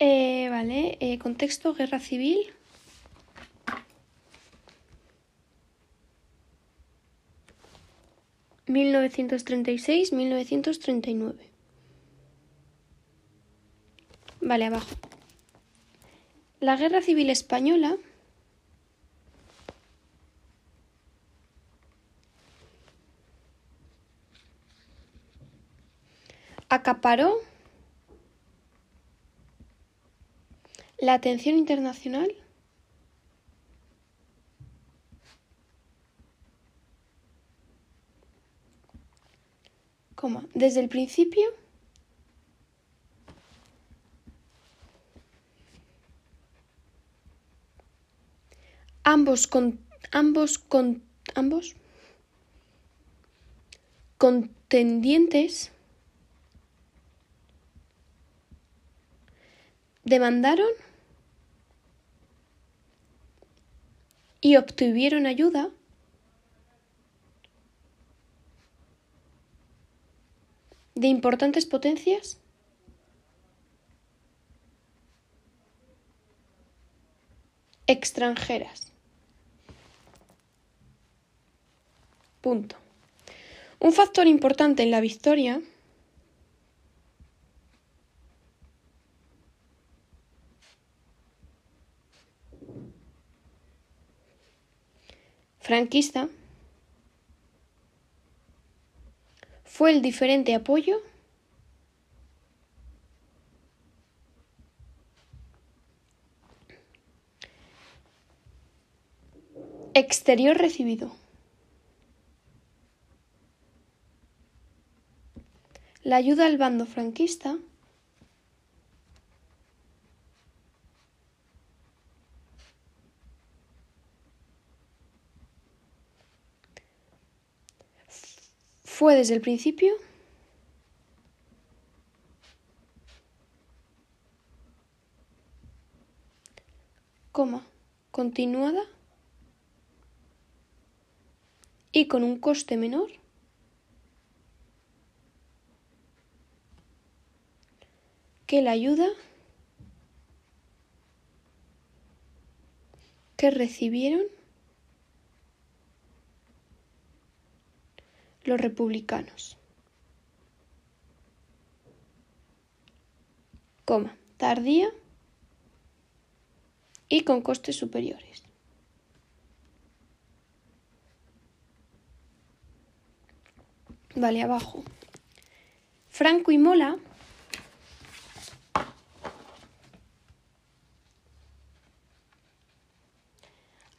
Eh, vale, eh, contexto, guerra civil. ¿1936-1939? Vale, abajo. La Guerra Civil Española acaparó la atención internacional. Desde el principio. Ambos con ambos con ambos contendientes demandaron y obtuvieron ayuda de importantes potencias extranjeras. Punto. Un factor importante en la victoria franquista fue el diferente apoyo exterior recibido. La ayuda al bando franquista desde el principio coma continuada y con un coste menor que la ayuda que recibieron los republicanos. Coma, tardía y con costes superiores. Vale, abajo. Franco y Mola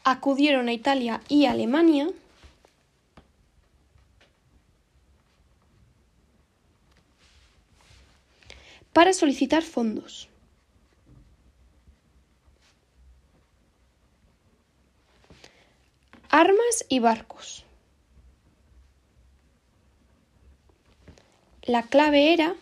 acudieron a Italia y Alemania para solicitar fondos. Armas y barcos. La clave era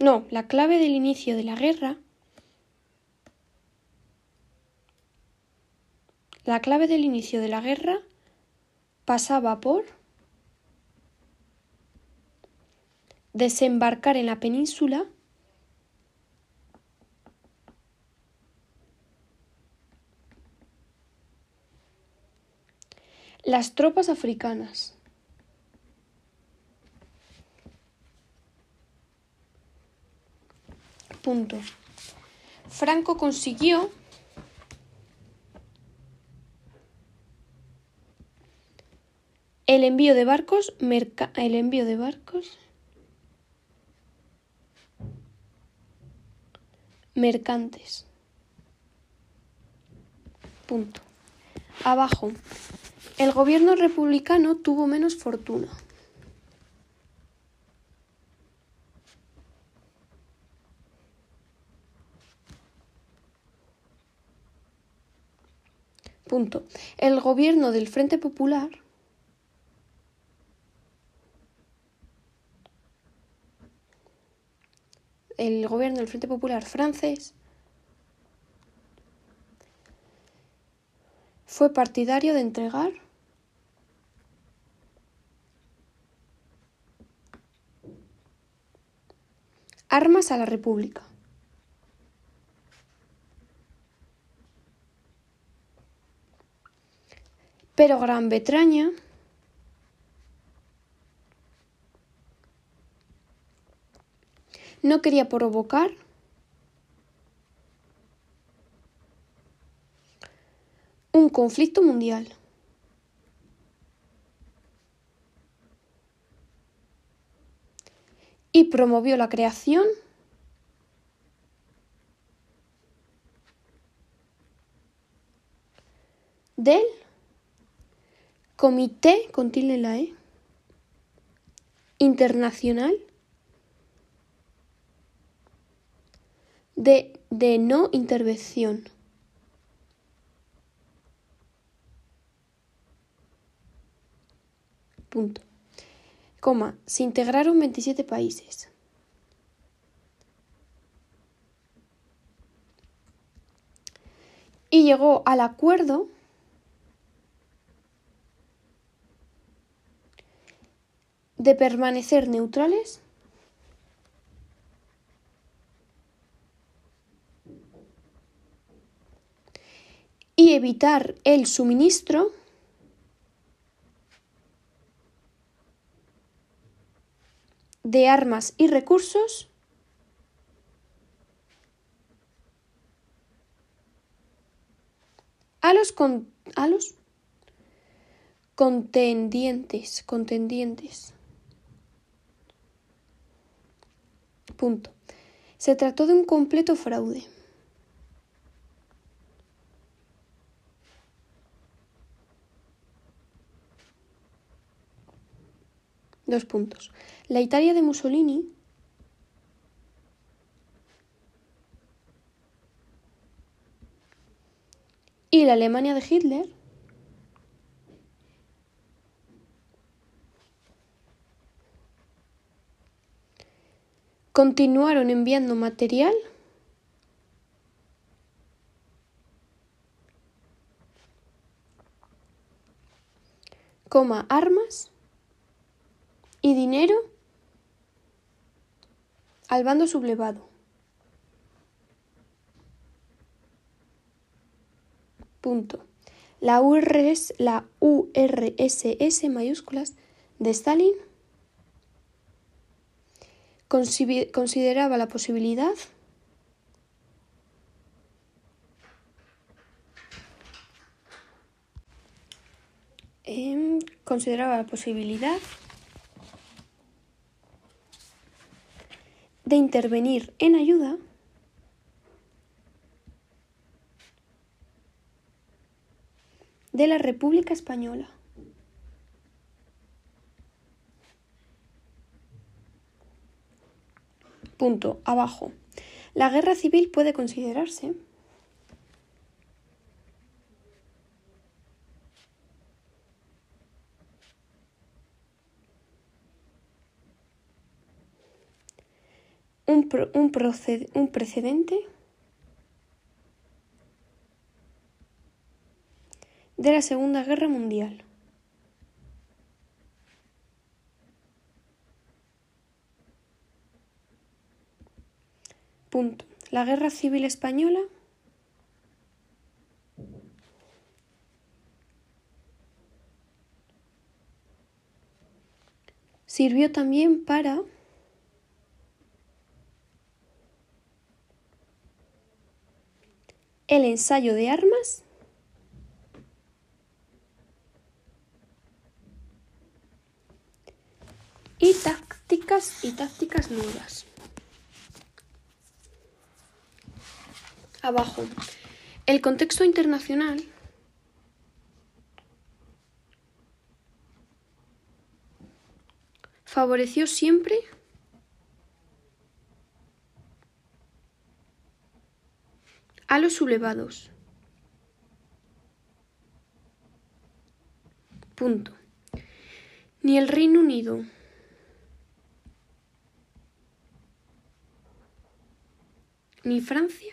No, la clave del inicio de la guerra La clave del inicio de la guerra pasaba por desembarcar en la península las tropas africanas. Punto. Franco consiguió el envío de barcos, el envío de barcos mercantes. Punto. Abajo. El gobierno republicano tuvo menos fortuna. Punto. El gobierno del Frente Popular el gobierno del Frente Popular francés fue partidario de entregar armas a la República. Pero Gran Bretaña no quería provocar un conflicto mundial. Y promovió la creación del Comité con la E Internacional de, de no intervención. Punto. Coma, se integraron 27 países. Y llegó al acuerdo de permanecer neutrales y evitar el suministro de armas y recursos a los, a los contendientes, contendientes. Punto. Se trató de un completo fraude. Dos puntos. La Italia de Mussolini y la Alemania de Hitler continuaron enviando material coma armas y dinero al bando sublevado. Punto. La URSS, la URSS mayúsculas de Stalin consideraba la posibilidad em, consideraba la posibilidad de intervenir en ayuda de la República Española. Punto. Abajo. La guerra civil puede considerarse un, un, precedente de la Segunda Guerra Mundial. Punto. La Guerra Civil Española sirvió también para el ensayo de armas y tácticas y tácticas nuevas. Abajo. El contexto internacional favoreció siempre a los sublevados. Punto. Ni el Reino Unido ni Francia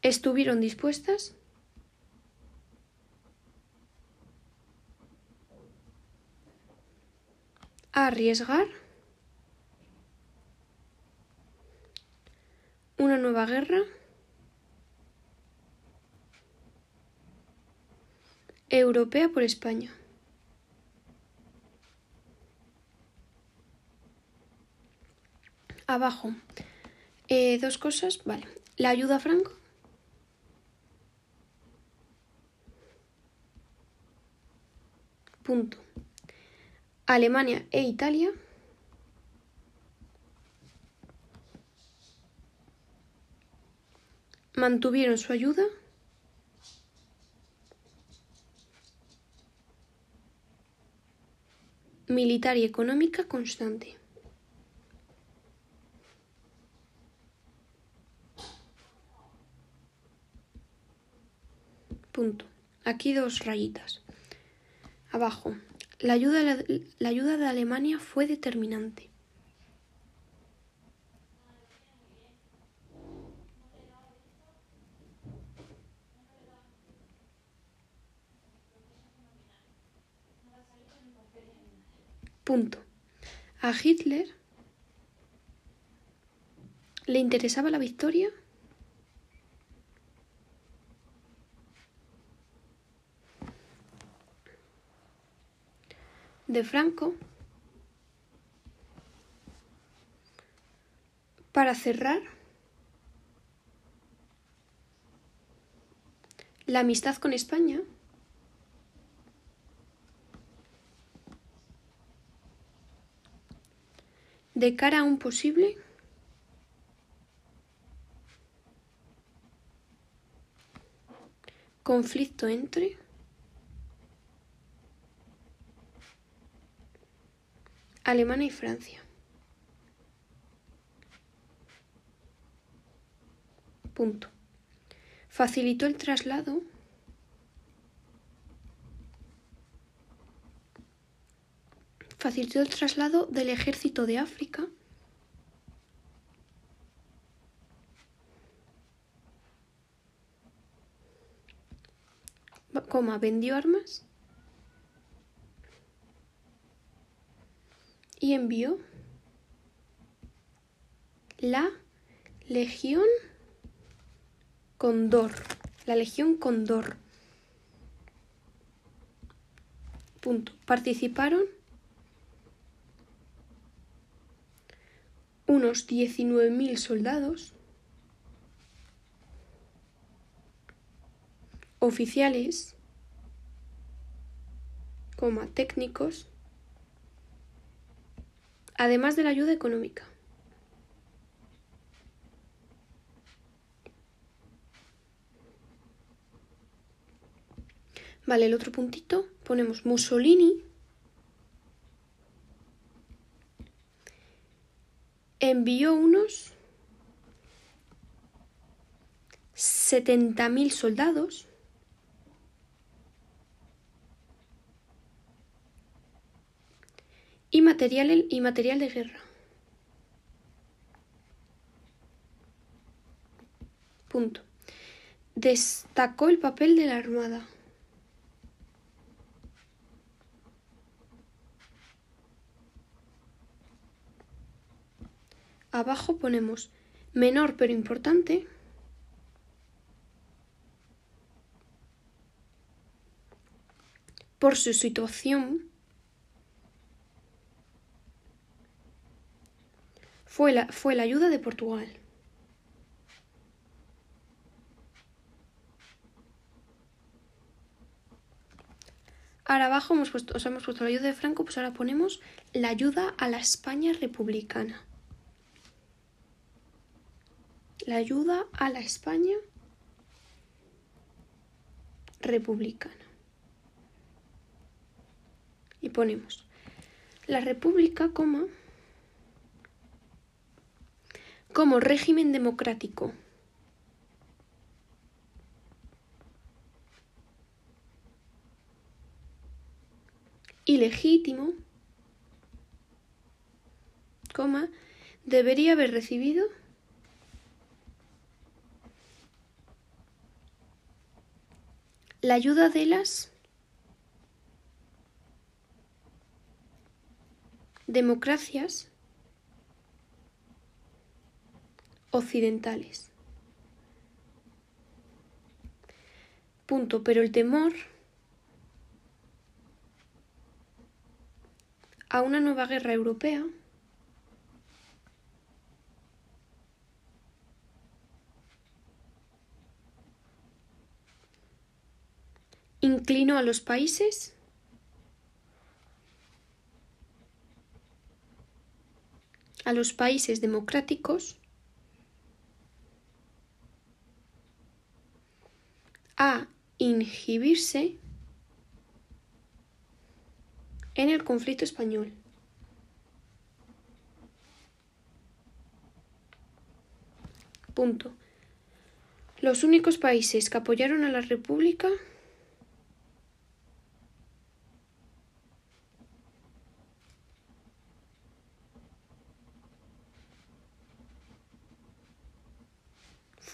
estuvieron dispuestas a arriesgar nueva guerra europea por España. Abajo, eh, dos cosas, vale. La ayuda a Franco. Punto. Alemania e Italia. Mantuvieron su ayuda. militar y económica constante. Punto. Aquí dos rayitas. Abajo. La ayuda, la ayuda de Alemania fue determinante. A Hitler le interesaba la victoria de Franco para cerrar la amistad con España de cara a un posible conflicto entre Alemania y Francia. Punto. Facilitó el traslado facilitó el traslado del ejército de África coma, vendió armas y envió la Legión Condor. La Legión Condor. Punto. Participaron unos 19.000 soldados oficiales, coma, técnicos, además de la ayuda económica. Vale, el otro puntito ponemos Mussolini envió unos 70.000 soldados y material, y material de guerra. Punto. Destacó el papel de la Armada. Abajo ponemos menor pero importante. Por su situación fue la, fue la ayuda de Portugal. Ahora abajo hemos puesto, os hemos puesto la ayuda de Franco, pues ahora ponemos la ayuda a la España republicana la ayuda a la España republicana. Y ponemos la República, como como régimen democrático. ilegítimo, coma, debería haber recibido la ayuda de las democracias occidentales. Punto. Pero el temor a una nueva guerra europea inclinó a los países a los países democráticos a inhibirse en el conflicto español. Punto. Los únicos países que apoyaron a la República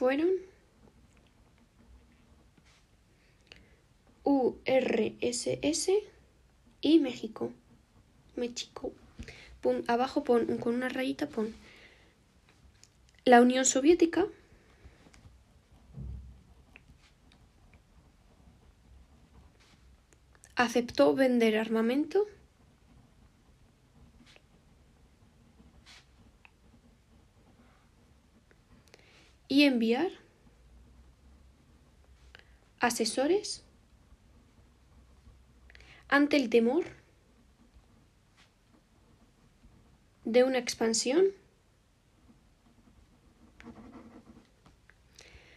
fueron URSS y México. México. abajo pon, con una rayita pon la Unión Soviética. aceptó vender armamento y enviar asesores ante el temor de una expansión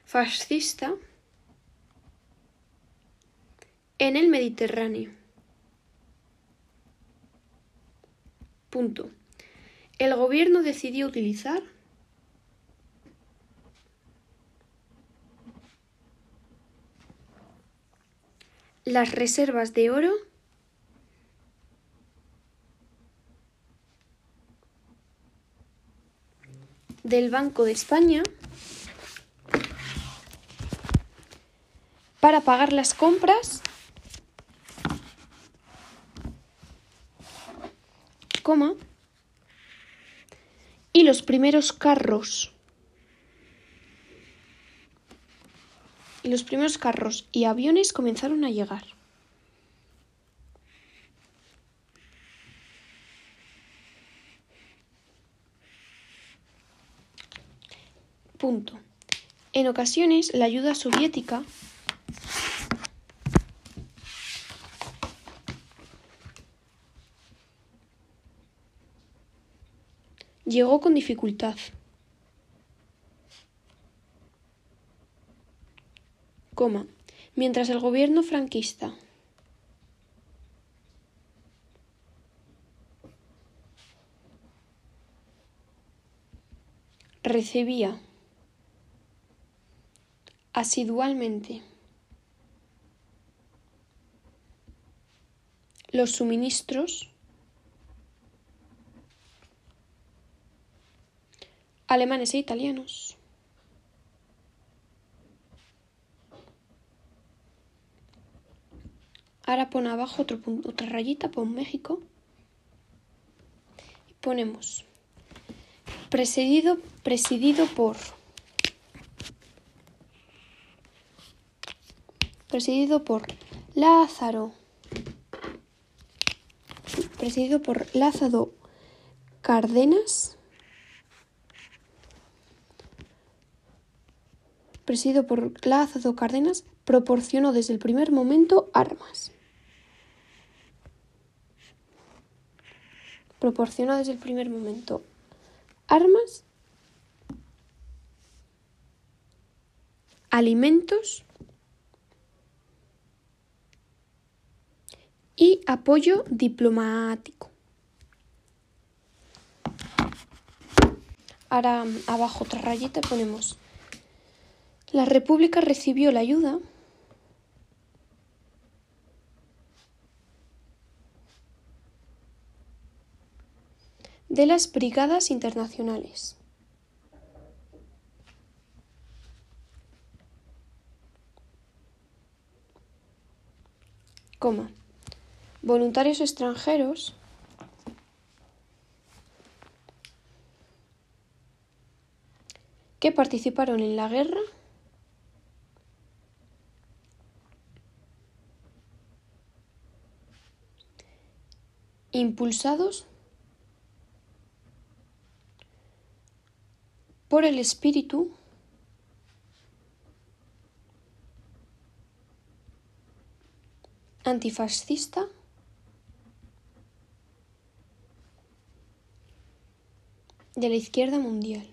fascista en el Mediterráneo. Punto. El gobierno decidió utilizar las reservas de oro. Del Banco de España. Para pagar las compras. Coma. Y los primeros carros y los primeros carros y aviones comenzaron a llegar. Punto. En ocasiones, la ayuda soviética llegó con dificultad. Mientras el gobierno franquista recibía asidualmente los suministros alemanes e italianos Ahora pon abajo otro otra rayita, pon México. Y ponemos. Presidido, presidido por. Presidido por Lázaro. Presidido por Lázaro Cárdenas presidido por Lázaro Cárdenas proporcionó desde el primer momento armas. Proporcionó desde el primer momento armas, alimentos y apoyo diplomático. Ahora abajo otra rayita ponemos la República recibió la ayuda. De las brigadas internacionales. Voluntarios extranjeros. Que participaron en la guerra impulsados por el espíritu antifascista de la izquierda mundial.